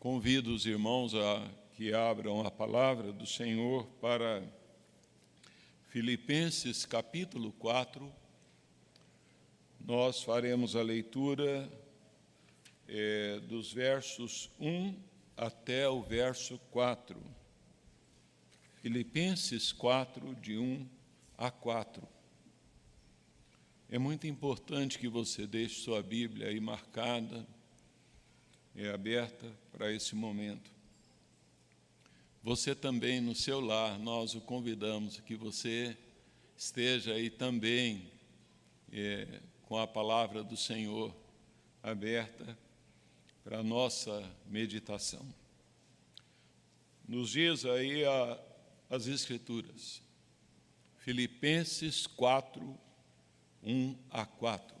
Convido os irmãos a que abram a palavra do Senhor para Filipenses capítulo 4. Nós faremos a leitura é, dos versos 1 até o verso 4. Filipenses 4, de 1 a 4. É muito importante que você deixe sua Bíblia aí marcada é aberta para esse momento. Você também no seu lar, nós o convidamos que você esteja aí também é, com a palavra do Senhor aberta para a nossa meditação. Nos diz aí a, as Escrituras, Filipenses 4, 1 a 4.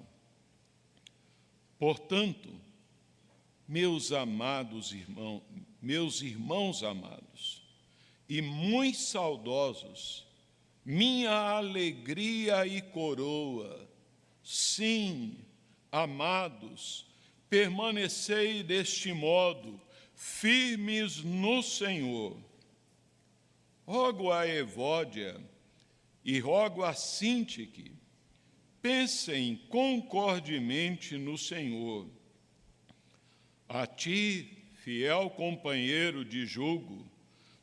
Portanto, meus amados irmãos, meus irmãos amados e muito saudosos, minha alegria e coroa, sim, amados, permanecei deste modo, firmes no Senhor. Rogo a Evódia e rogo a Sintique, pensem concordemente no Senhor a ti, fiel companheiro de julgo,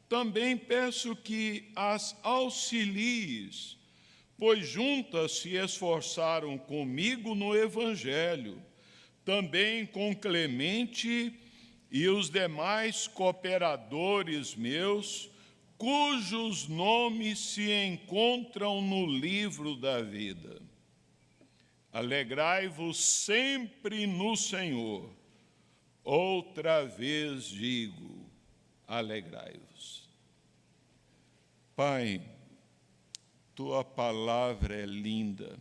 também peço que as auxilies, pois juntas se esforçaram comigo no Evangelho, também com Clemente e os demais cooperadores meus, cujos nomes se encontram no livro da vida. Alegrai-vos sempre no Senhor. Outra vez digo: alegrai-vos. Pai, tua palavra é linda.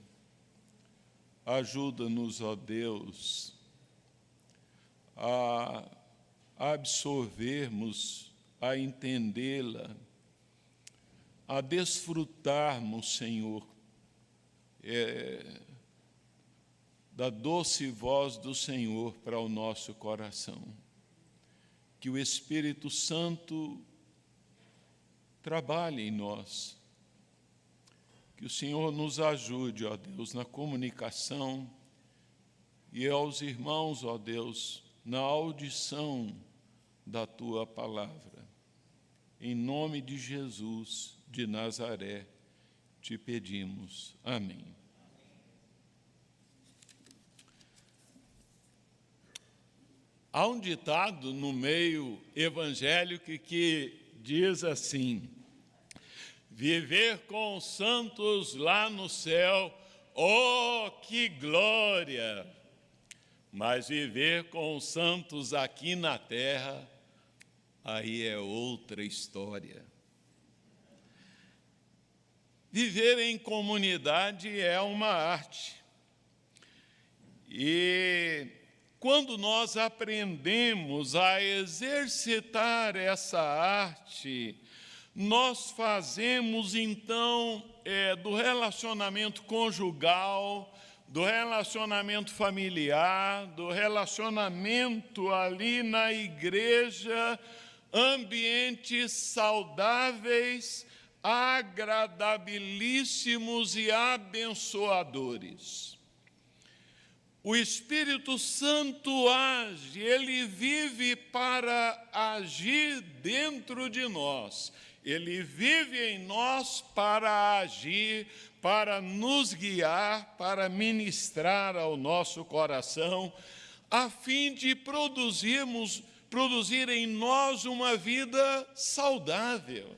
Ajuda-nos, ó Deus, a absorvermos, a entendê-la, a desfrutarmos, Senhor, é, da doce voz do Senhor para o nosso coração. Que o Espírito Santo trabalhe em nós. Que o Senhor nos ajude, ó Deus, na comunicação e aos irmãos, ó Deus, na audição da tua palavra. Em nome de Jesus de Nazaré, te pedimos. Amém. Há um ditado no meio evangélico que diz assim: Viver com os santos lá no céu, oh que glória! Mas viver com os santos aqui na terra, aí é outra história. Viver em comunidade é uma arte. E quando nós aprendemos a exercitar essa arte, nós fazemos então é, do relacionamento conjugal, do relacionamento familiar, do relacionamento ali na igreja, ambientes saudáveis, agradabilíssimos e abençoadores. O Espírito Santo age, ele vive para agir dentro de nós. Ele vive em nós para agir, para nos guiar, para ministrar ao nosso coração, a fim de produzirmos, produzir em nós uma vida saudável,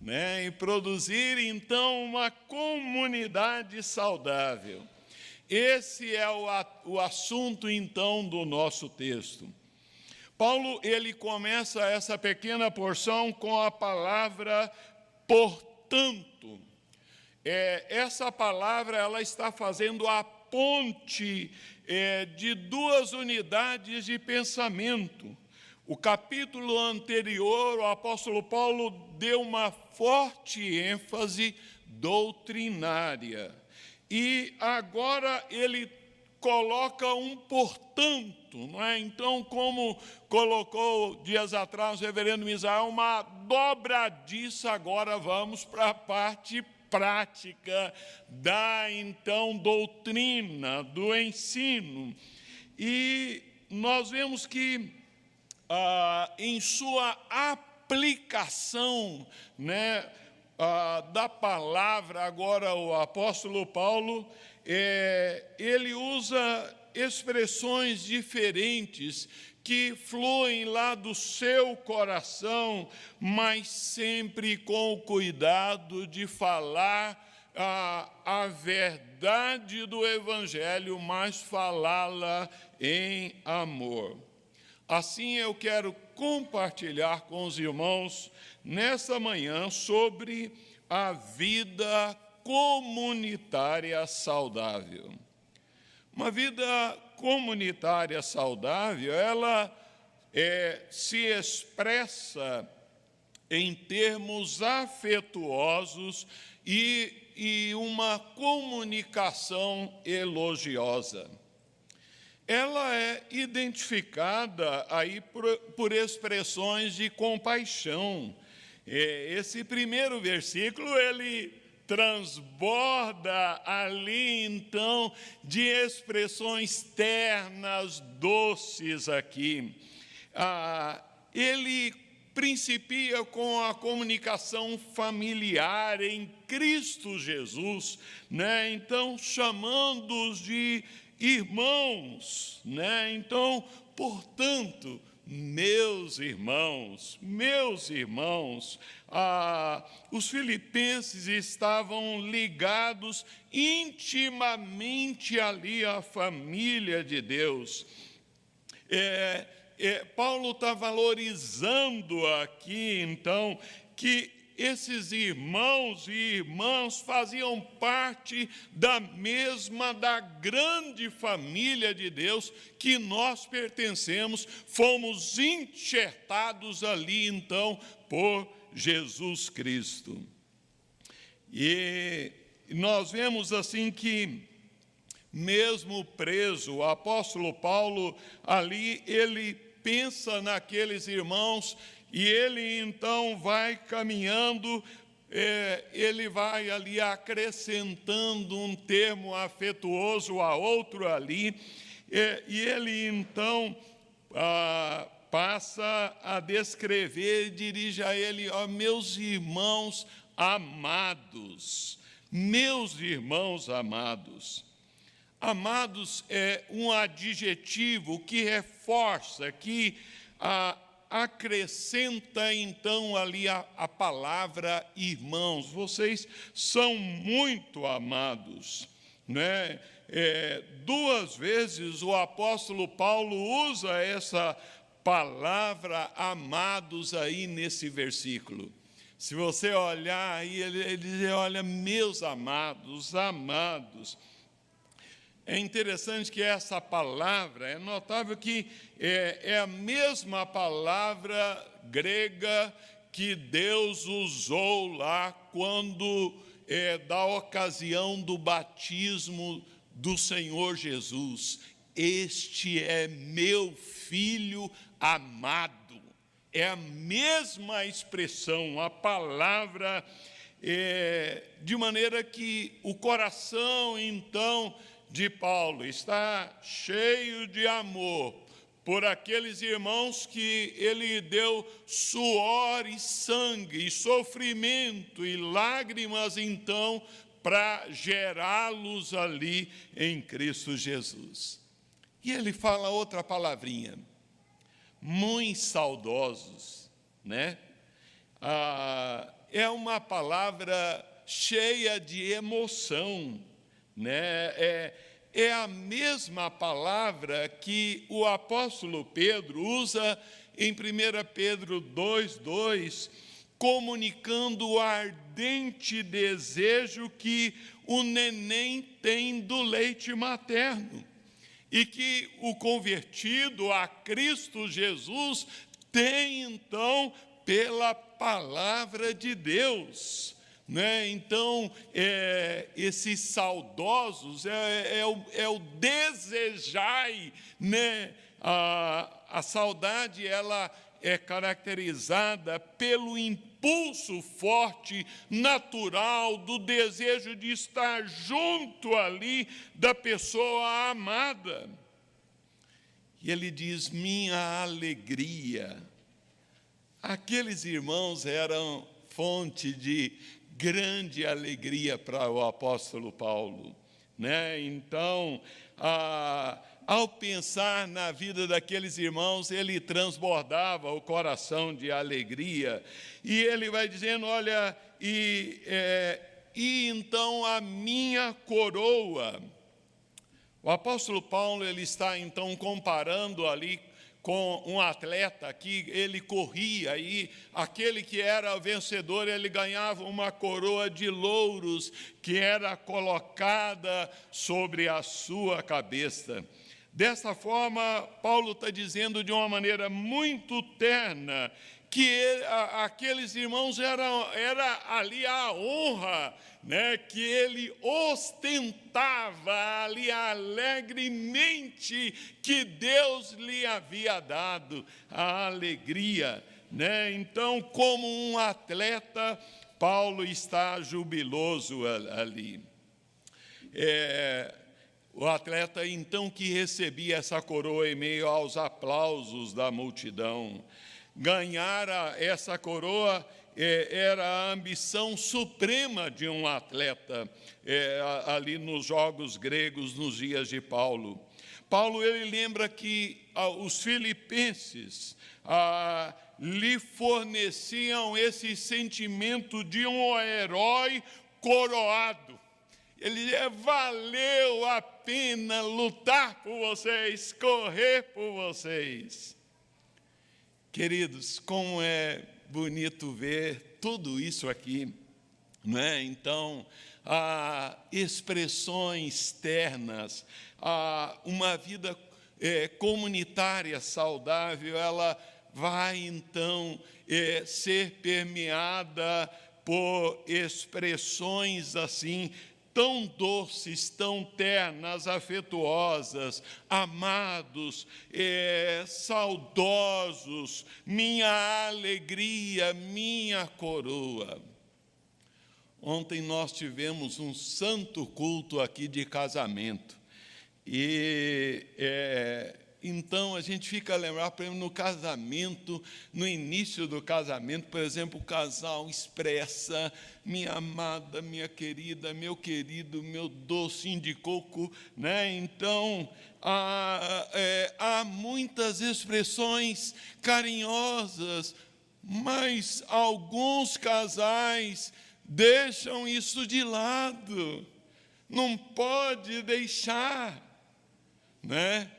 né? E produzir então uma comunidade saudável. Esse é o, o assunto então do nosso texto. Paulo ele começa essa pequena porção com a palavra portanto. É, essa palavra ela está fazendo a ponte é, de duas unidades de pensamento. O capítulo anterior, o apóstolo Paulo deu uma forte ênfase doutrinária. E agora ele coloca um portanto, não é? Então, como colocou dias atrás o reverendo Misael, uma dobradiça, agora vamos para a parte prática da então doutrina, do ensino. E nós vemos que ah, em sua aplicação, né, ah, da palavra, agora o apóstolo Paulo, é, ele usa expressões diferentes que fluem lá do seu coração, mas sempre com o cuidado de falar a, a verdade do Evangelho, mas falá-la em amor. Assim eu quero compartilhar com os irmãos nessa manhã sobre a vida comunitária saudável. Uma vida comunitária saudável, ela é, se expressa em termos afetuosos e, e uma comunicação elogiosa ela é identificada aí por, por expressões de compaixão. É, esse primeiro versículo, ele transborda ali, então, de expressões ternas, doces aqui. Ah, ele principia com a comunicação familiar em Cristo Jesus, né? Então, chamando-os de irmãos, né? Então, portanto, meus irmãos, meus irmãos, ah, os filipenses estavam ligados intimamente ali à família de Deus. É, é, Paulo está valorizando aqui, então, que esses irmãos e irmãs faziam parte da mesma, da grande família de Deus que nós pertencemos, fomos enxertados ali então por Jesus Cristo. E nós vemos assim que, mesmo preso, o apóstolo Paulo ali, ele pensa naqueles irmãos e ele então vai caminhando, é, ele vai ali acrescentando um termo afetuoso a outro ali, é, e ele então ah, passa a descrever, dirige a ele, ó meus irmãos amados, meus irmãos amados. Amados é um adjetivo que reforça, que ah, acrescenta então ali a, a palavra irmãos. Vocês são muito amados, né? É, duas vezes o apóstolo Paulo usa essa palavra amados aí nesse versículo. Se você olhar aí, ele, ele diz: Olha, meus amados, amados. É interessante que essa palavra, é notável que é, é a mesma palavra grega que Deus usou lá quando, é, da ocasião do batismo do Senhor Jesus. Este é meu filho amado. É a mesma expressão, a palavra, é, de maneira que o coração, então, de Paulo está cheio de amor por aqueles irmãos que ele deu suor e sangue, e sofrimento e lágrimas, então, para gerá-los ali em Cristo Jesus. E ele fala outra palavrinha, muito saudosos, né? Ah, é uma palavra cheia de emoção, né? É, é a mesma palavra que o apóstolo Pedro usa em 1 Pedro 2,2, comunicando o ardente desejo que o neném tem do leite materno e que o convertido a Cristo Jesus tem então pela palavra de Deus Né? Então, é, esses saudosos é, é, o, é o desejai, né? a, a saudade ela é caracterizada pelo impulso forte, natural, do desejo de estar junto ali da pessoa amada. E ele diz: minha alegria. Aqueles irmãos eram fonte de grande alegria para o apóstolo Paulo. Né? Então, a ao pensar na vida daqueles irmãos, ele transbordava o coração de alegria. E ele vai dizendo: Olha, e, é, e então a minha coroa. O apóstolo Paulo ele está então comparando ali com um atleta que ele corria e aquele que era vencedor, ele ganhava uma coroa de louros que era colocada sobre a sua cabeça. Dessa forma, Paulo está dizendo de uma maneira muito terna que ele, a, aqueles irmãos eram era ali a honra, né, que ele ostentava ali alegremente que Deus lhe havia dado a alegria, né? Então, como um atleta, Paulo está jubiloso ali. É, o atleta, então, que recebia essa coroa em meio aos aplausos da multidão. Ganhar essa coroa é, era a ambição suprema de um atleta é, ali nos Jogos Gregos, nos dias de Paulo. Paulo ele lembra que os filipenses lhe forneciam esse sentimento de um herói coroado. Ele dizia: valeu a pena lutar por vocês, correr por vocês. Queridos, como é bonito ver tudo isso aqui, não é? Então, ah, expressões ternas, ah, uma vida é, comunitária saudável, ela vai então é, ser permeada por expressões assim tão doces, tão ternas, afetuosas, amados, é, saudosos, minha alegria, minha coroa. Ontem nós tivemos um santo culto aqui de casamento. E é, então a gente fica a lembrar, por exemplo, no casamento, no início do casamento, por exemplo, o casal expressa: minha amada, minha querida, meu querido, meu doce de coco, né? Então há, é, há muitas expressões carinhosas, mas alguns casais deixam isso de lado. Não pode deixar, né?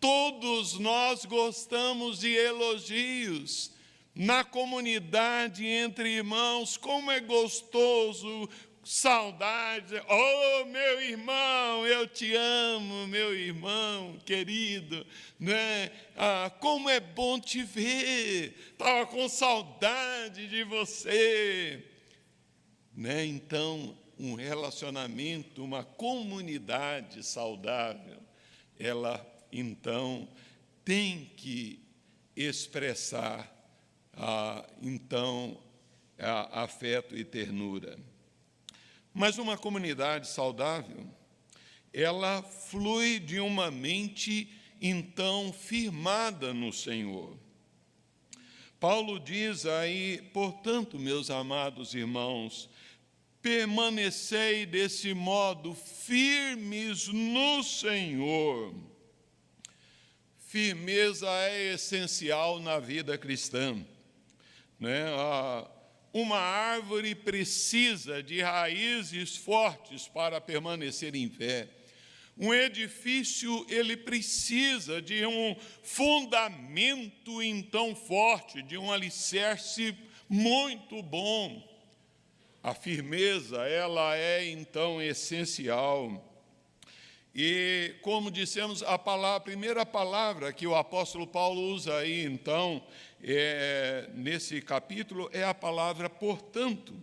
Todos nós gostamos de elogios. Na comunidade, entre irmãos, como é gostoso, saudade. Oh, meu irmão, eu te amo, meu irmão querido. Né? Ah, como é bom te ver. Estava com saudade de você. Né? Então, um relacionamento, uma comunidade saudável, ela então tem que expressar ah, então a, afeto e ternura. Mas uma comunidade saudável, ela flui de uma mente então firmada no Senhor. Paulo diz aí, portanto, meus amados irmãos, permanecei desse modo firmes no Senhor firmeza é essencial na vida cristã. Né? Uma árvore precisa de raízes fortes para permanecer em pé. Um edifício ele precisa de um fundamento então forte, de um alicerce muito bom. A firmeza, ela é então essencial. E, como dissemos, a, palavra, a primeira palavra que o apóstolo Paulo usa aí, então, é, nesse capítulo, é a palavra portanto.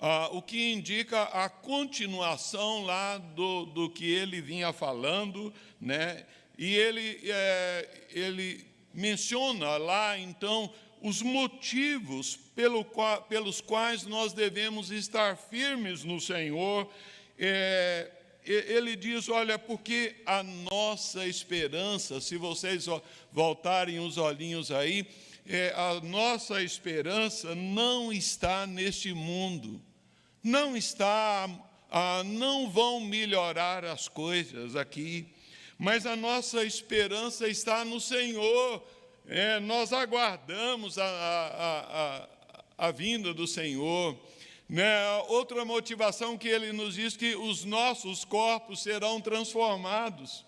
ah, o que indica a continuação lá do, do que ele vinha falando, né? E ele, é, ele menciona lá, então, os motivos pelo pelos quais nós devemos estar firmes no Senhor. É, ele diz: olha, porque a nossa esperança, se vocês voltarem os olhinhos aí, é, a nossa esperança não está neste mundo, não está, não vão melhorar as coisas aqui, mas a nossa esperança está no Senhor. É, nós aguardamos a, a, a, a vinda do Senhor. Né? Outra motivação que ele nos diz que os nossos corpos serão transformados.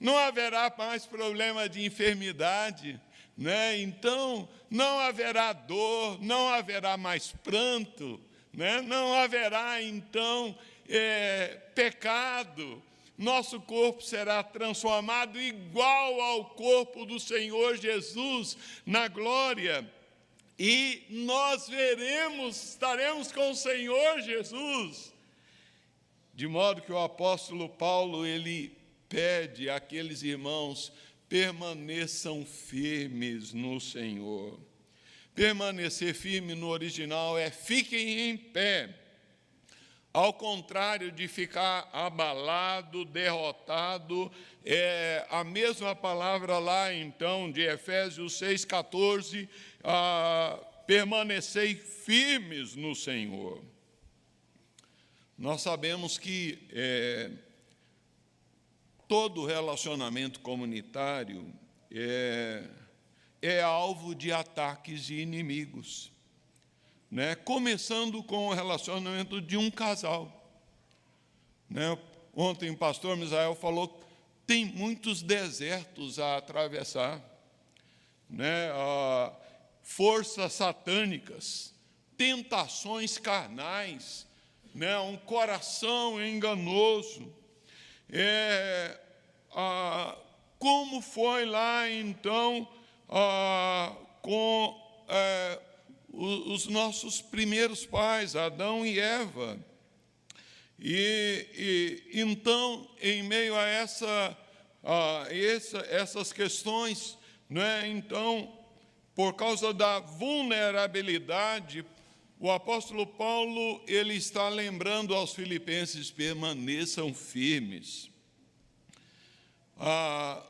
Não haverá mais problema de enfermidade, né? Então, não haverá dor, não haverá mais pranto, né? não haverá, então, é, pecado. Nosso corpo será transformado igual ao corpo do Senhor Jesus na glória. E nós veremos, estaremos com o Senhor Jesus. De modo que o apóstolo Paulo, ele pede àqueles irmãos permaneçam firmes no Senhor. Permanecer firme no original é fiquem em pé. Ao contrário de ficar abalado, derrotado, é a mesma palavra lá então de Efésios 6,14, ah, permanecei firmes no Senhor. Nós sabemos que é, todo relacionamento comunitário é, é alvo de ataques de inimigos, né? começando com o relacionamento de um casal. Né? Ontem o pastor Misael falou tem muitos desertos a atravessar, né? Ah, forças satânicas, tentações carnais, né? um coração enganoso é, ah, como foi lá então ah, com é, os nossos primeiros pais, Adão e Eva. E, e então, em meio a essa, a essa, essas questões, né, então, por causa da vulnerabilidade, o apóstolo Paulo ele está lembrando aos filipenses permaneçam firmes. Ah,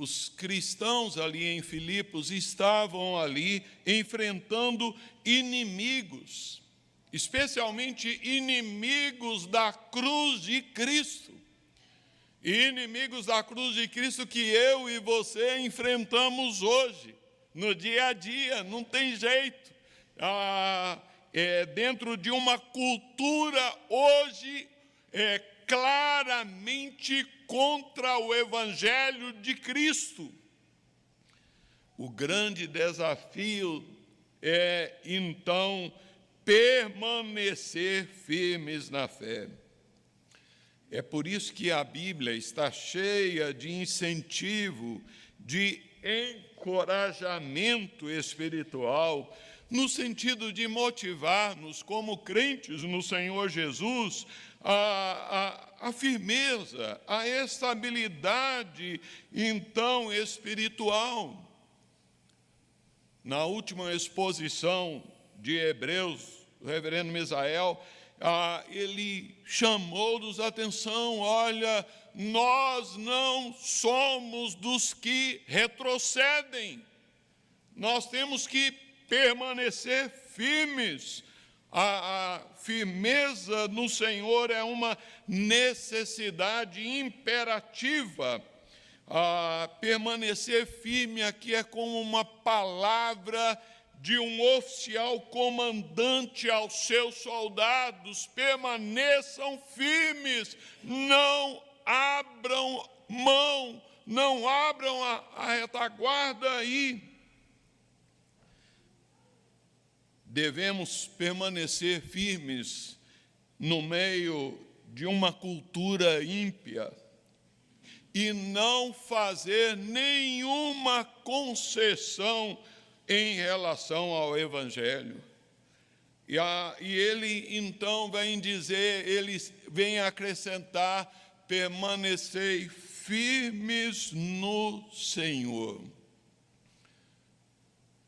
os cristãos ali em Filipos estavam ali enfrentando inimigos, especialmente inimigos da cruz de Cristo. Inimigos da cruz de Cristo que eu e você enfrentamos hoje, no dia a dia, não tem jeito. Ah, é, dentro de uma cultura hoje é, claramente contra o Evangelho de Cristo. O grande desafio é, então, permanecer firmes na fé. É por isso que a Bíblia está cheia de incentivo, de encorajamento espiritual no sentido de motivar-nos como crentes no Senhor Jesus a, a, firmeza, a estabilidade, então, espiritual. Na última exposição de Hebreus, o reverendo Misael, ah, ele chamou-nos a atenção: olha, nós não somos dos que retrocedem, nós temos que permanecer firmes. A, a, firmeza no Senhor é uma necessidade imperativa. A permanecer firme aqui é como uma palavra de um oficial comandante aos seus soldados: permaneçam firmes, não abram mão, não abram a, a retaguarda aí. Devemos permanecer firmes no meio de uma cultura ímpia e não fazer nenhuma concessão em relação ao Evangelho. E, a, e ele então vem dizer, ele vem acrescentar: permanecei firmes no Senhor.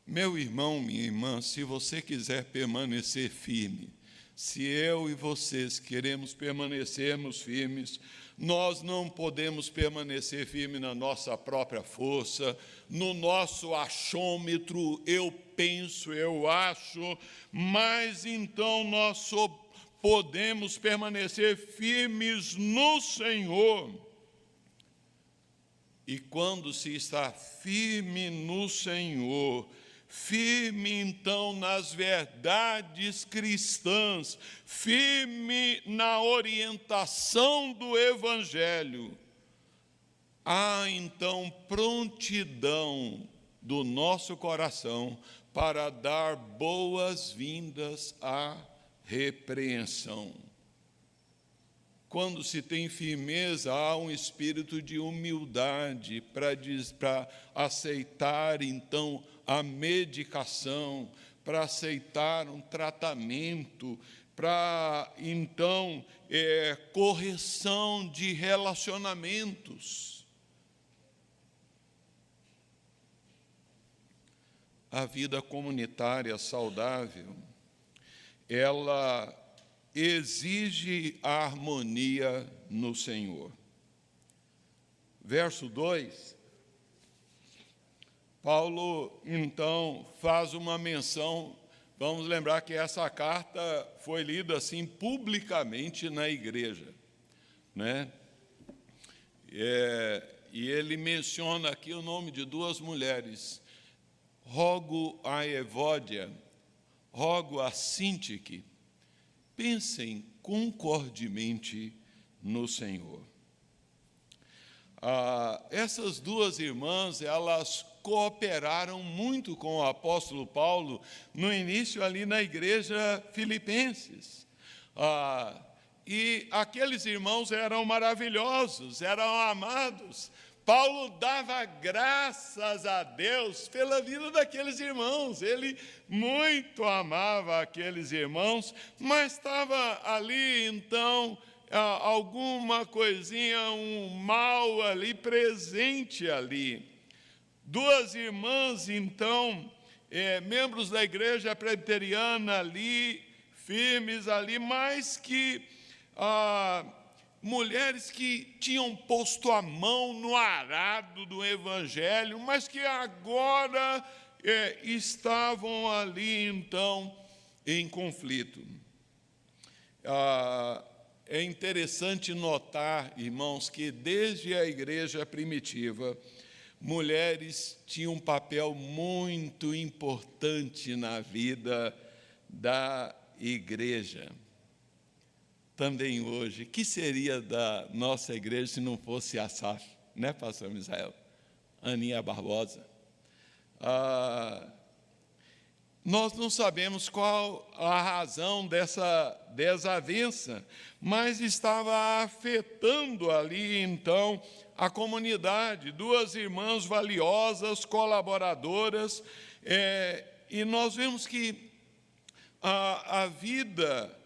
Meu irmão, minha irmã, se você quiser permanecer firme, se eu e vocês queremos permanecermos firmes, nós não podemos permanecer firmes na nossa própria força, no nosso achômetro, eu penso, eu acho, mas então nós podemos permanecer firmes no Senhor. E quando se está firme no Senhor, firme então nas verdades cristãs, firme na orientação do Evangelho, há então prontidão do nosso coração para dar boas-vindas à repreensão. Quando se tem firmeza, há um espírito de humildade para aceitar então a medicação, para aceitar um tratamento, para então é, correção de relacionamentos. A vida comunitária saudável, ela exige a harmonia no Senhor. Verso 2 Paulo, então, faz uma menção. Vamos lembrar que essa carta foi lida assim publicamente na igreja, né? É, e ele menciona aqui o nome de duas mulheres. Rogo a Evódia, rogo a Sintique, pensem concordemente no Senhor. Ah, essas duas irmãs, elas cooperaram muito com o apóstolo Paulo no início ali na igreja filipenses. Ah, e aqueles irmãos eram maravilhosos, eram amados. Paulo dava graças a Deus pela vida daqueles irmãos. Ele muito amava aqueles irmãos, mas estava ali então alguma coisinha, um mal ali presente ali. Duas irmãs, então, é, membros da igreja presbiteriana ali, firmes ali, mas que ah, mulheres que tinham posto a mão no arado do evangelho, mas que agora é, estavam ali, então, em conflito. Ah, é interessante notar, irmãos, que desde a igreja primitiva, mulheres tinham um papel muito importante na vida da igreja. Também hoje, que seria da nossa igreja se não fosse a SAF, né, pastor Misael? Aninha Barbosa. Ah, nós não sabemos qual a razão dessa desavença, mas estava afetando ali então a comunidade, duas irmãs valiosas, colaboradoras, é, e nós vemos que a, a vida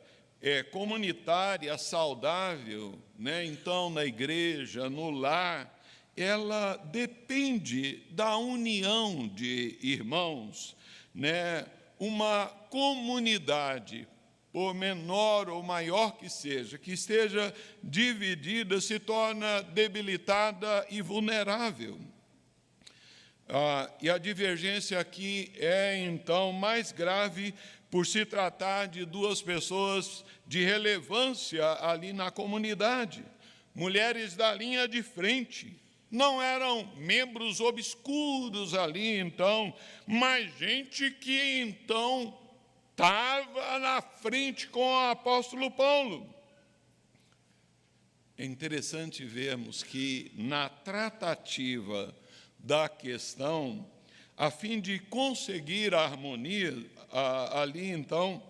é, comunitária saudável, né, então na igreja, no lar, ela depende da união de irmãos, né, uma comunidade por menor ou maior que seja, que esteja dividida, se torna debilitada e vulnerável. Ah, e a divergência aqui é, então, mais grave por se tratar de duas pessoas de relevância ali na comunidade, mulheres da linha de frente. Não eram membros obscuros ali, então, mas gente que então estava na frente com o apóstolo Paulo. É interessante vermos que na tratativa da questão, a fim de conseguir a harmonia, ali então,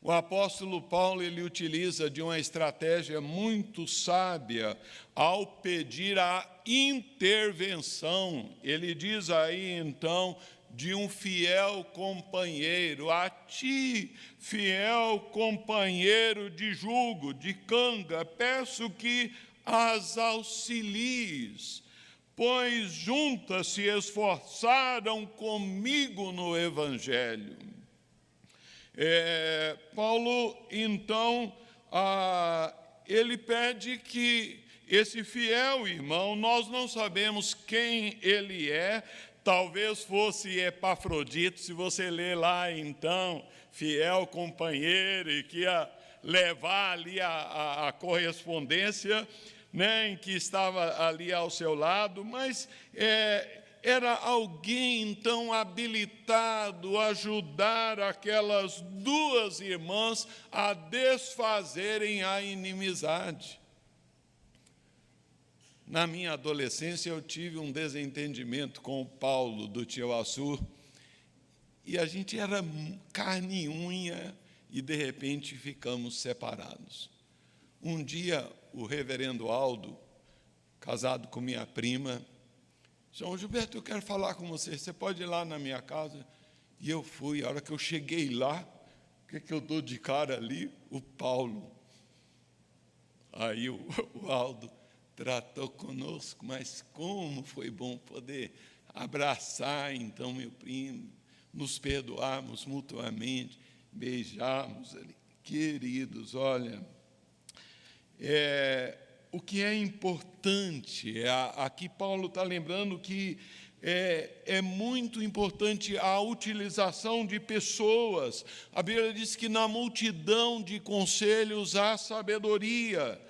o apóstolo Paulo ele utiliza de uma estratégia muito sábia ao pedir a intervenção. Ele diz aí então de um fiel companheiro, a ti, fiel companheiro de jugo, de canga, peço que as auxilies, pois juntas se esforçaram comigo no Evangelho. É, Paulo, então, ah, ele pede que esse fiel irmão, nós não sabemos quem ele é, talvez fosse Epafrodito, se você ler lá então, fiel companheiro, e que ia levar ali a, a, a correspondência, né, em que estava ali ao seu lado, mas é, era alguém então habilitado a ajudar aquelas duas irmãs a desfazerem a inimizade. Na minha adolescência, eu tive um desentendimento com o Paulo do Tio Assur, e a gente era carne e unha, e de repente ficamos separados. Um dia, o reverendo Aldo, casado com minha prima, João Gilberto, eu quero falar com você, você pode ir lá na minha casa? E eu fui, a hora que eu cheguei lá, o que, que eu dou de cara ali? O Paulo. Aí o, o Aldo tratou conosco, mas como foi bom poder abraçar então meu primo, nos perdoarmos mutuamente, beijarmos ali. Queridos, olha, é, o que é importante, é, aqui Paulo está lembrando que é, é, muito importante a utilização de pessoas. A Bíblia diz que na multidão de conselhos há sabedoria.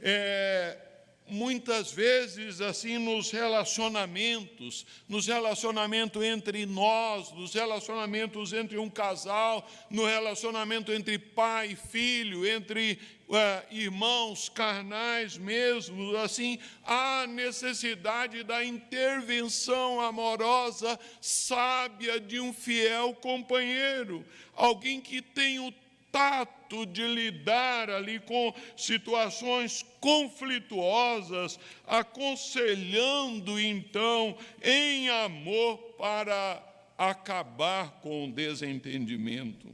É, muitas vezes assim nos relacionamentos, nos relacionamentos entre nós, nos relacionamentos entre um casal, no relacionamento entre pai e filho, entre uh, irmãos carnais mesmo, assim, há necessidade da intervenção amorosa, sábia de um fiel companheiro, alguém que tem o tato de lidar ali com situações conflituosas, aconselhando então em amor para acabar com o desentendimento.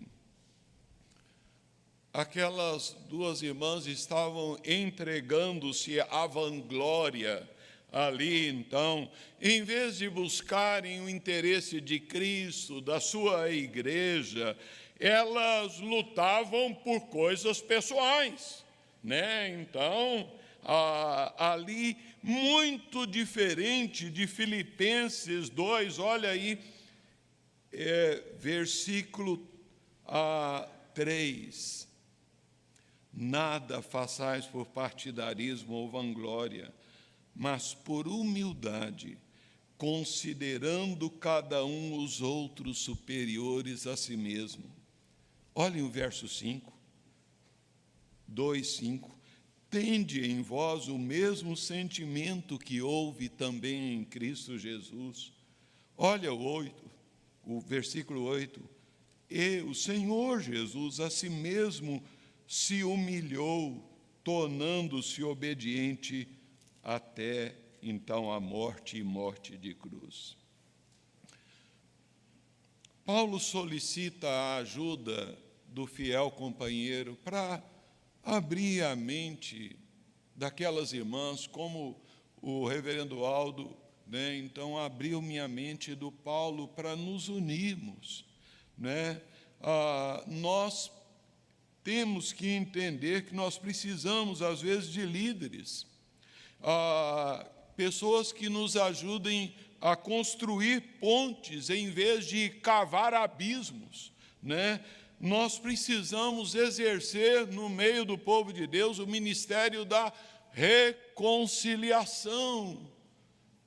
Aquelas duas irmãs estavam entregando-se à vanglória ali, então, em vez de buscarem o interesse de Cristo, da sua igreja, elas lutavam por coisas pessoais, né? Então, ali muito diferente de Filipenses 2, olha aí, é, versículo a, 3. Nada façais por partidarismo ou vanglória, mas por humildade, considerando cada um os outros superiores a si mesmo Olhem o verso 5, 2, 5. Tende em vós o mesmo sentimento que houve também em Cristo Jesus. Olha o 8, o versículo 8. E o Senhor Jesus a si mesmo se humilhou, tornando-se obediente até então a morte e morte de cruz. Paulo solicita a ajuda do fiel companheiro para abrir a mente daquelas irmãs, como o reverendo Aldo, né, então abriu minha mente do Paulo para nos unirmos. Né? Ah, nós temos que entender que nós precisamos, às vezes, de líderes, ah, pessoas que nos ajudem a construir pontes em vez de cavar abismos, né? Nós precisamos exercer no meio do povo de Deus o ministério da reconciliação.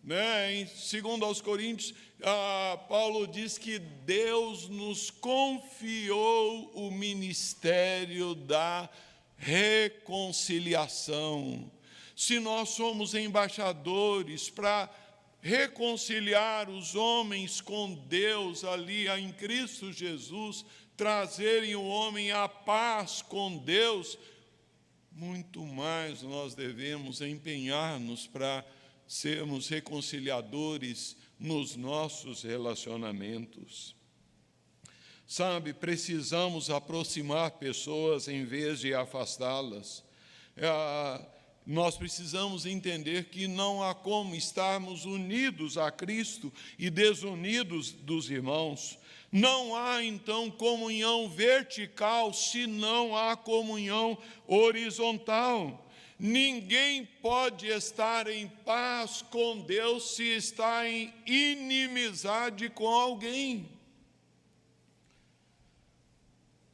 Né? Em, segundo aos Coríntios, ah, Paulo diz que Deus nos confiou o ministério da reconciliação. Se nós somos embaixadores para reconciliar os homens com Deus ali em Cristo Jesus, trazerem o homem à paz com Deus, muito mais nós devemos empenhar-nos para sermos reconciliadores nos nossos relacionamentos. Sabe, precisamos aproximar pessoas em vez de afastá-las. É, nós precisamos entender que não há como estarmos unidos a Cristo e desunidos dos irmãos. Não há então comunhão vertical se não há comunhão horizontal. Ninguém pode estar em paz com Deus se está em inimizade com alguém.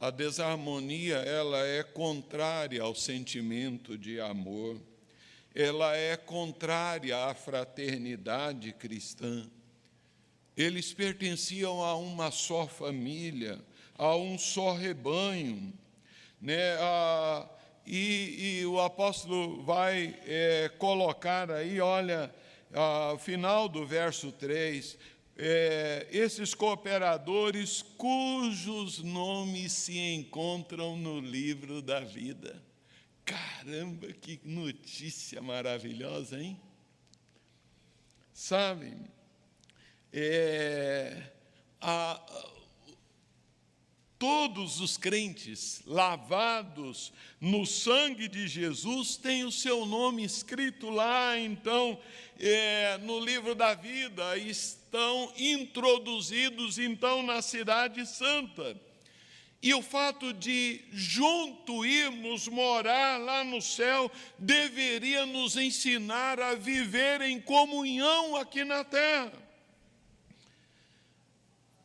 A desarmonia, ela é contrária ao sentimento de amor. Ela é contrária à fraternidade cristã. Eles pertenciam a uma só família, a um só rebanho, né? A, e, e, o apóstolo vai é, colocar aí, olha, ao final do verso 3, é, esses cooperadores cujos nomes se encontram no livro da vida. Caramba, que notícia maravilhosa, hein? Sabe, é, a, todos os crentes lavados no sangue de Jesus têm o seu nome escrito lá, então, é, no livro da vida, estão introduzidos, então, na Cidade Santa. E o fato de junto irmos morar lá no céu deveria nos ensinar a viver em comunhão aqui na terra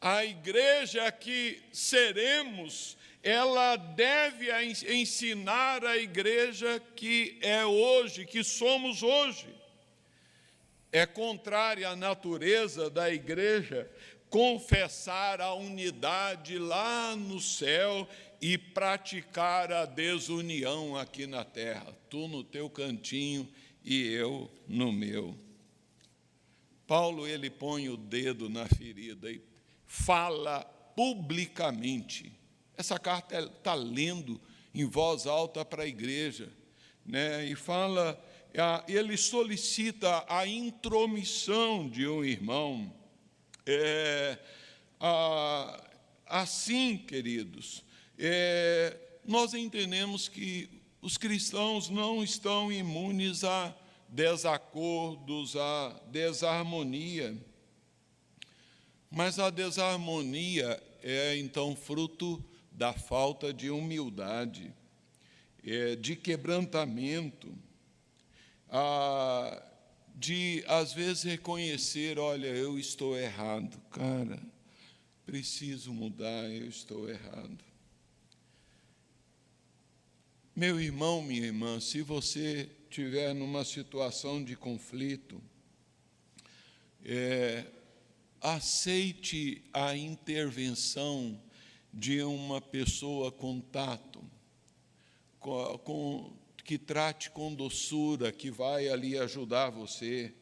a igreja que seremos, ela deve ensinar a igreja que é hoje, que somos hoje. É contrária à natureza da igreja confessar a unidade lá no céu e praticar a desunião aqui na terra, tu no teu cantinho e eu no meu. Paulo ele põe o dedo na ferida e fala publicamente. Essa carta está lendo em voz alta para a igreja, né? e fala, ele solicita a intromissão de um irmão. É, assim, queridos, é, nós entendemos que os cristãos não estão imunes a desacordos, a desarmonia. Mas a desarmonia é então fruto da falta de humildade, é, de quebrantamento, de às vezes reconhecer: olha, eu estou errado, cara, preciso mudar, eu estou errado. Meu irmão, minha irmã, se você estiver numa situação de conflito, é, aceite a intervenção de uma pessoa com tato, com, com, que trate com doçura, que vai ali ajudar você.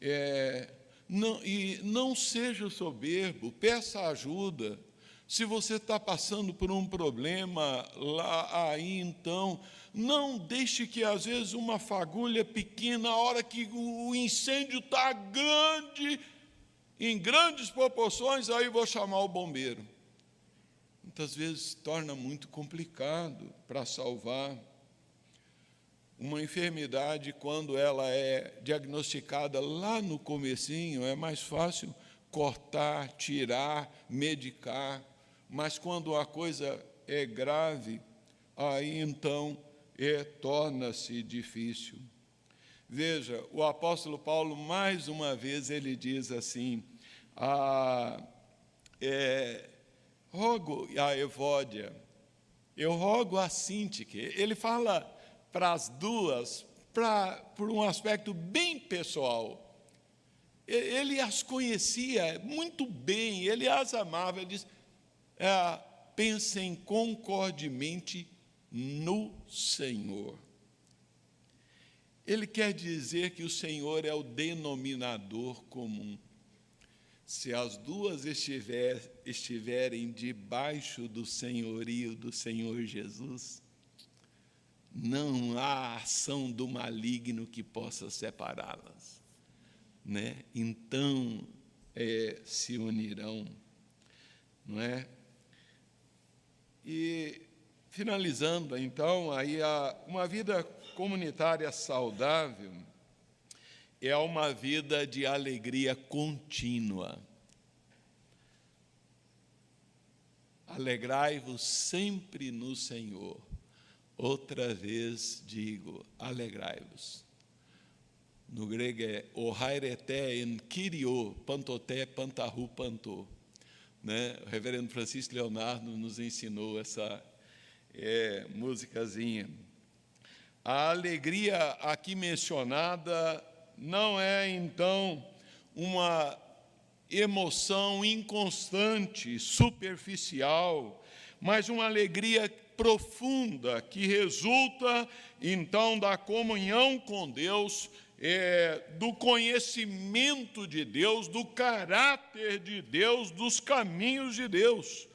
É, não, e não seja soberbo, peça ajuda. Se você está passando por um problema lá aí, então, não deixe que às vezes uma fagulha pequena, a hora que o incêndio está grande, em grandes proporções, aí vou chamar o bombeiro. Muitas vezes torna muito complicado para salvar. Uma enfermidade, quando ela é diagnosticada lá no comecinho, é mais fácil cortar, tirar, medicar, mas quando a coisa é grave, aí então é, torna-se difícil. Veja, o apóstolo Paulo, mais uma vez, ele diz assim: é, rogo a Evódia, eu rogo a Sintique. Ele fala para as duas, pra, por um aspecto bem pessoal. Ele as conhecia muito bem, ele as amava. Ele diz: é, pensem concordemente no Senhor. Ele quer dizer que o Senhor é o denominador comum. Se as duas estiver, estiverem debaixo do senhorio do Senhor Jesus, não há ação do maligno que possa separá-las. Né? Então, é, se unirão, não é? E finalizando, então, aí a, uma vida comunitária saudável é uma vida de alegria contínua. Alegrai-vos sempre no Senhor. Outra vez digo, alegrai-vos. No grego é ohairete en kirio, pantoté, pantahu, pantô. Né? O reverendo Francisco Leonardo nos ensinou essa é, musicazinha. A alegria aqui mencionada não é, então, uma emoção inconstante, superficial, mas uma alegria profunda que resulta, então, da comunhão com Deus, é, do conhecimento de Deus, do caráter de Deus, dos caminhos de Deus.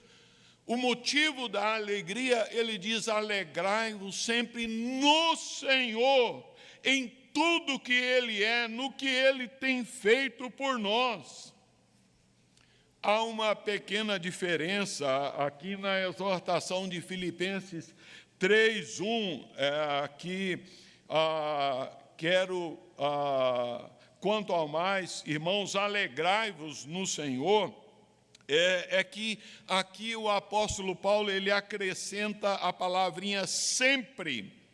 O motivo da alegria, ele diz: alegrai-vos sempre no Senhor, em tudo que Ele é, no que Ele tem feito por nós. Há uma pequena diferença aqui na exortação de Filipenses 3:1, é, aqui ah, quero, ah, quanto ao mais, irmãos, alegrai-vos no Senhor é, é, que aqui o apóstolo Paulo ele acrescenta a palavrinha sempre.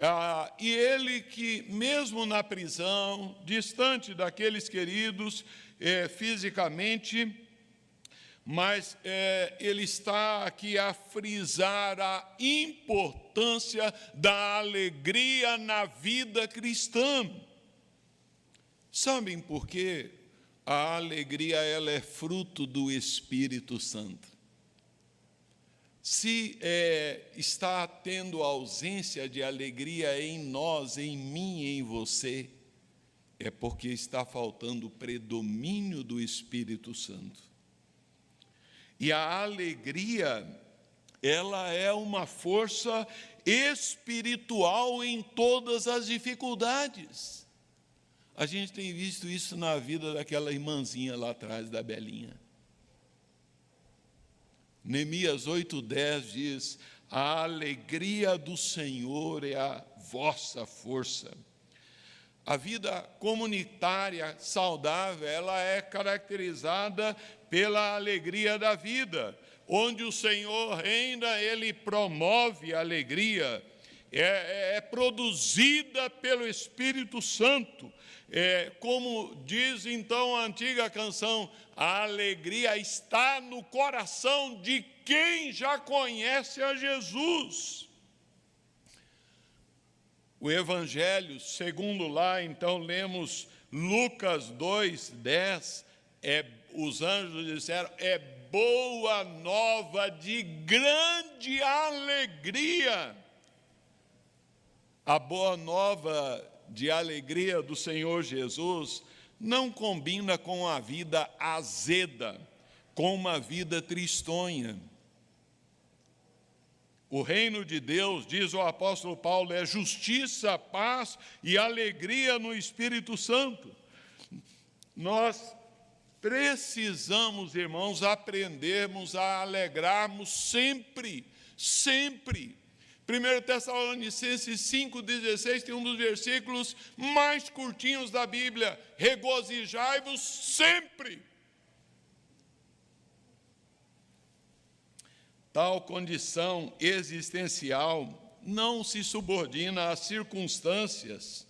Ah, e ele que, mesmo na prisão, distante daqueles queridos é, fisicamente, mas é, ele está aqui a frisar a importância da alegria na vida cristã. Sabem por quê? a alegria ela é fruto do Espírito Santo. Se é, está tendo ausência de alegria em nós, em mim, em você, é porque está faltando o predomínio do Espírito Santo. E a alegria, ela é uma força espiritual em todas as dificuldades. A gente tem visto isso na vida daquela irmãzinha lá atrás da Belinha. Neemias 8,10 diz: A alegria do Senhor é a vossa força. A vida comunitária saudável, ela é caracterizada pela alegria da vida. Onde o Senhor reina, ele promove a alegria. É, é, é produzida pelo Espírito Santo é, como diz então a antiga canção, a alegria está no coração de quem já conhece a Jesus. O Evangelho, segundo lá, então lemos Lucas 2, 10, é, os anjos disseram, é boa nova de grande alegria. A boa nova de alegria do Senhor Jesus não combina com a vida azeda, com uma vida tristonha. O reino de Deus, diz o apóstolo Paulo, é justiça, paz e alegria no Espírito Santo. Nós precisamos, irmãos, aprendermos a alegrarmos sempre, sempre 1 Tessalonicenses 5,16 tem um dos versículos mais curtinhos da Bíblia: regozijai-vos sempre. Tal condição existencial não se subordina às circunstâncias.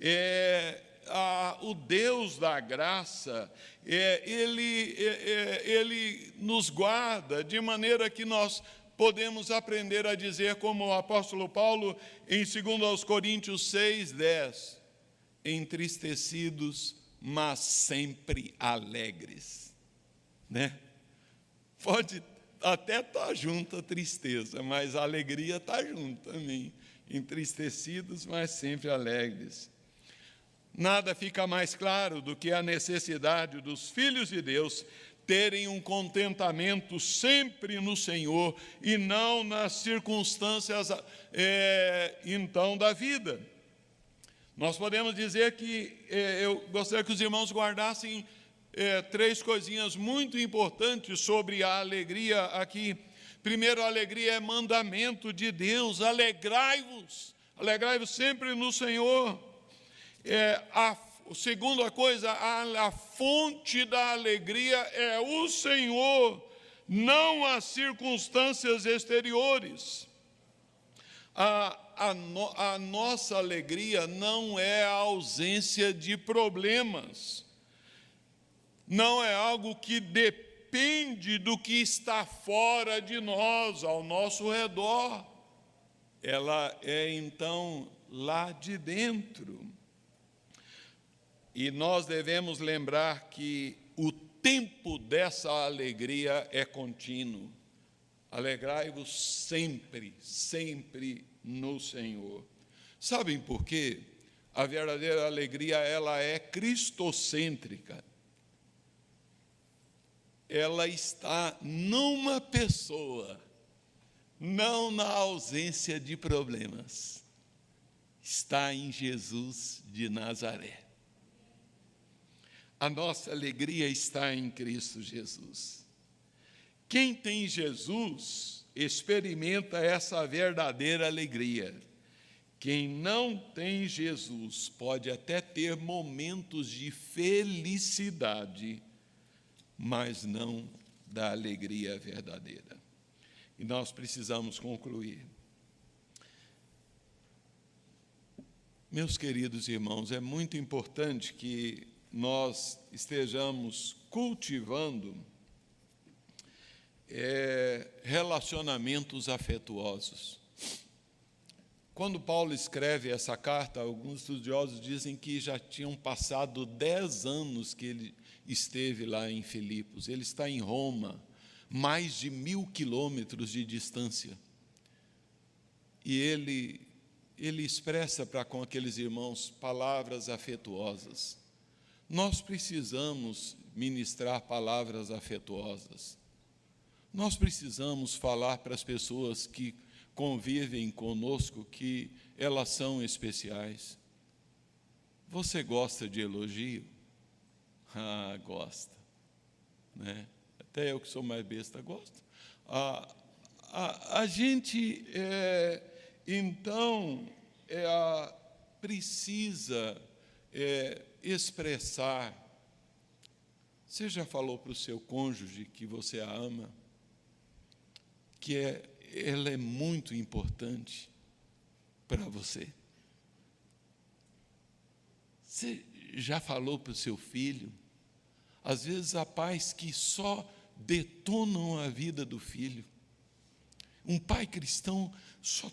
É, a, o Deus da graça, é, ele, é, é ele nos guarda de maneira que nós podemos aprender a dizer, como o apóstolo Paulo, em 2 Coríntios 6, 10, entristecidos, mas sempre alegres. Né? Pode até estar tá junto a tristeza, mas a alegria está junto também. Entristecidos, mas sempre alegres. Nada fica mais claro do que a necessidade dos filhos de Deus terem um contentamento sempre no Senhor e não nas circunstâncias é, então da vida. Nós podemos dizer que é, eu gostaria que os irmãos guardassem é, três coisinhas muito importantes sobre a alegria aqui. Primeiro, a alegria é mandamento de Deus, alegrai-vos, alegrai-vos sempre no Senhor. É, a segunda coisa, a, a fonte da alegria é o Senhor, não as circunstâncias exteriores. A, a, no, a nossa alegria não é a ausência de problemas, não é algo que depende do que está fora de nós, ao nosso redor. Ela é então lá de dentro. E nós devemos lembrar que o tempo dessa alegria é contínuo. Alegrai-vos sempre, sempre no Senhor. Sabem por quê? A verdadeira alegria ela é cristocêntrica. Ela está numa pessoa, não na ausência de problemas. Está em Jesus de Nazaré. A nossa alegria está em Cristo Jesus. Quem tem Jesus experimenta essa verdadeira alegria. Quem não tem Jesus pode até ter momentos de felicidade, mas não da alegria verdadeira. E nós precisamos concluir. Meus queridos irmãos, é muito importante que nós estejamos cultivando é, relacionamentos afetuosos. Quando Paulo escreve essa carta, alguns estudiosos dizem que já tinham passado dez anos que ele esteve lá em Filipos. Ele está em Roma, mais de mil quilômetros de distância. E ele, ele expressa para com aqueles irmãos palavras afetuosas. Nós precisamos ministrar palavras afetuosas. Nós precisamos falar para as pessoas que convivem conosco que elas são especiais. Você gosta de elogio? Ah, gosta. Né? Até eu que sou mais besta gosto. A, a, a gente, é, então, é, precisa é, expressar. Você já falou para o seu cônjuge que você a ama? Que é, ela é muito importante para você? Você já falou para o seu filho? Às vezes há pais que só detonam a vida do filho. Um pai cristão só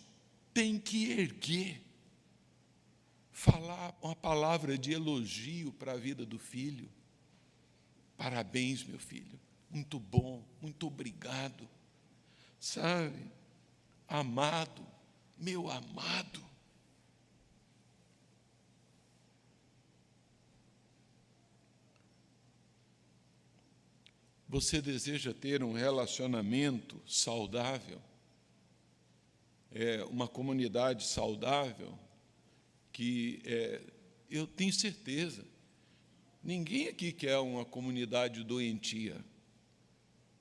tem que erguer falar uma palavra de elogio para a vida do filho. Parabéns, meu filho. Muito bom, muito obrigado. Sabe? Amado, meu amado. Você deseja ter um relacionamento saudável? É, uma comunidade saudável? Que é, eu tenho certeza, ninguém aqui quer uma comunidade doentia,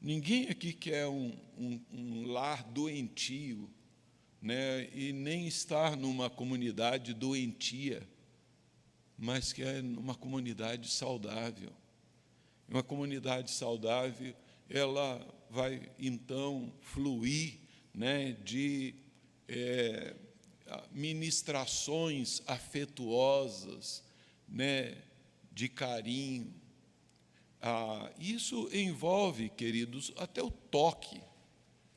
ninguém aqui quer um, um, um lar doentio, né, e nem estar numa comunidade doentia, mas que é uma comunidade saudável. Uma comunidade saudável, ela vai então fluir né, de é, ministrações afetuosas, né, de carinho. Ah, isso envolve, queridos, até o toque.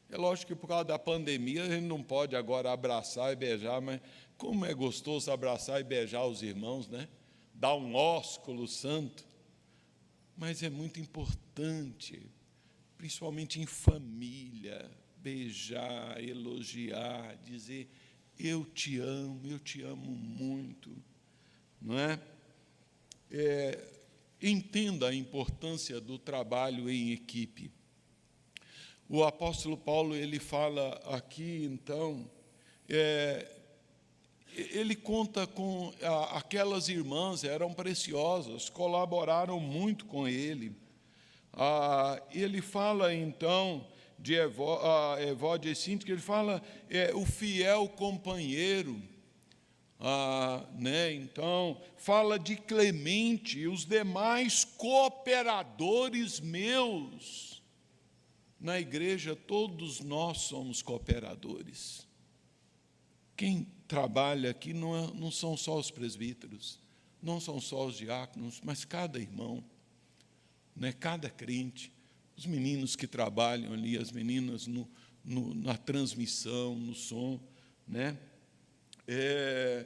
É lógico que por causa da pandemia a gente não pode agora abraçar e beijar, mas como é gostoso abraçar e beijar os irmãos, né? Dar um ósculo santo. Mas é muito importante, principalmente em família, beijar, elogiar, dizer eu te amo, eu te amo muito, não é? é entenda a importância do trabalho em equipe. O apóstolo Paulo ele fala aqui então é, ele conta com aquelas irmãs, eram preciosas, colaboraram muito com ele. Ah, ele fala então de Evódia e Sinto, que ele fala é, o fiel companheiro. Ah, né? Então, fala de Clemente e os demais cooperadores meus. Na igreja, todos nós somos cooperadores. Quem trabalha aqui não, é, não são só os presbíteros, não são só os diáconos, mas cada irmão, né? cada crente, os meninos que trabalham ali, as meninas no, no, na transmissão, no som, né? É,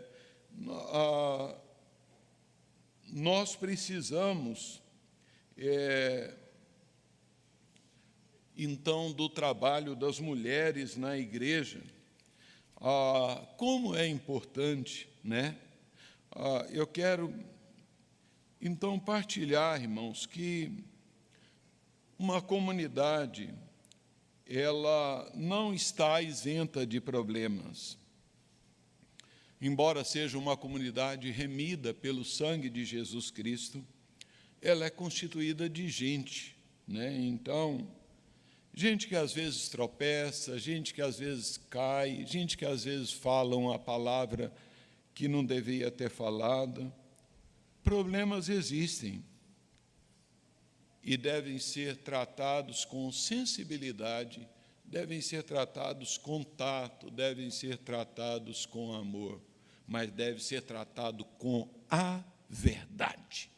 a, nós precisamos, é, então, do trabalho das mulheres na igreja. Ah, como é importante, né? Ah, eu quero, então, partilhar, irmãos, que uma comunidade, ela não está isenta de problemas embora seja uma comunidade remida pelo sangue de Jesus Cristo, ela é constituída de gente, né? Então, gente que às vezes tropeça, gente que às vezes cai, gente que às vezes fala uma palavra que não devia ter falado. Problemas existem e devem ser tratados com sensibilidade, devem ser tratados com tato, devem ser tratados com amor mas deve ser tratado com a verdade.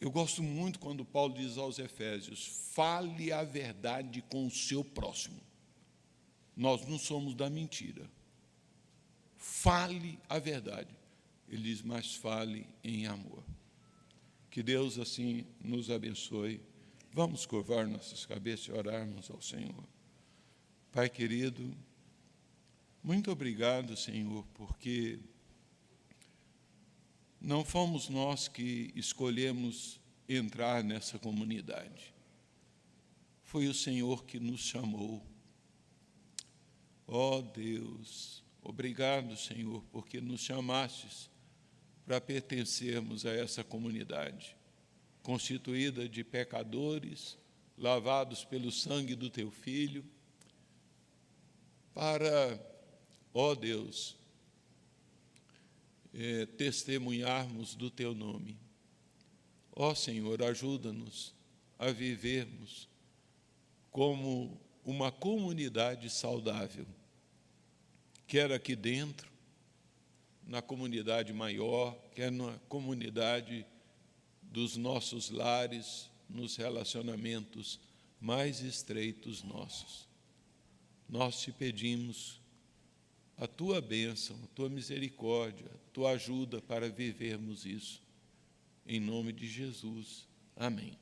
Eu gosto muito quando Paulo diz aos Efésios: fale a verdade com o seu próximo. Nós não somos da mentira. Fale a verdade. Ele diz, mas fale em amor. Que Deus assim nos abençoe. Vamos curvar nossas cabeças e orarmos ao Senhor. Pai querido, muito obrigado, Senhor, porque não fomos nós que escolhemos entrar nessa comunidade. Foi o Senhor que nos chamou. Ó oh, Deus, obrigado, Senhor, porque nos chamastes para pertencermos a essa comunidade, constituída de pecadores, lavados pelo sangue do teu filho, para ó Deus, é, testemunharmos do Teu nome. Ó Senhor, ajuda-nos a vivermos como uma comunidade saudável, quer aqui dentro, na comunidade maior, quer na comunidade dos nossos lares, nos relacionamentos mais estreitos nossos. Nós te pedimos a tua bênção, a tua misericórdia, a tua ajuda para vivermos isso. Em nome de Jesus. Amém.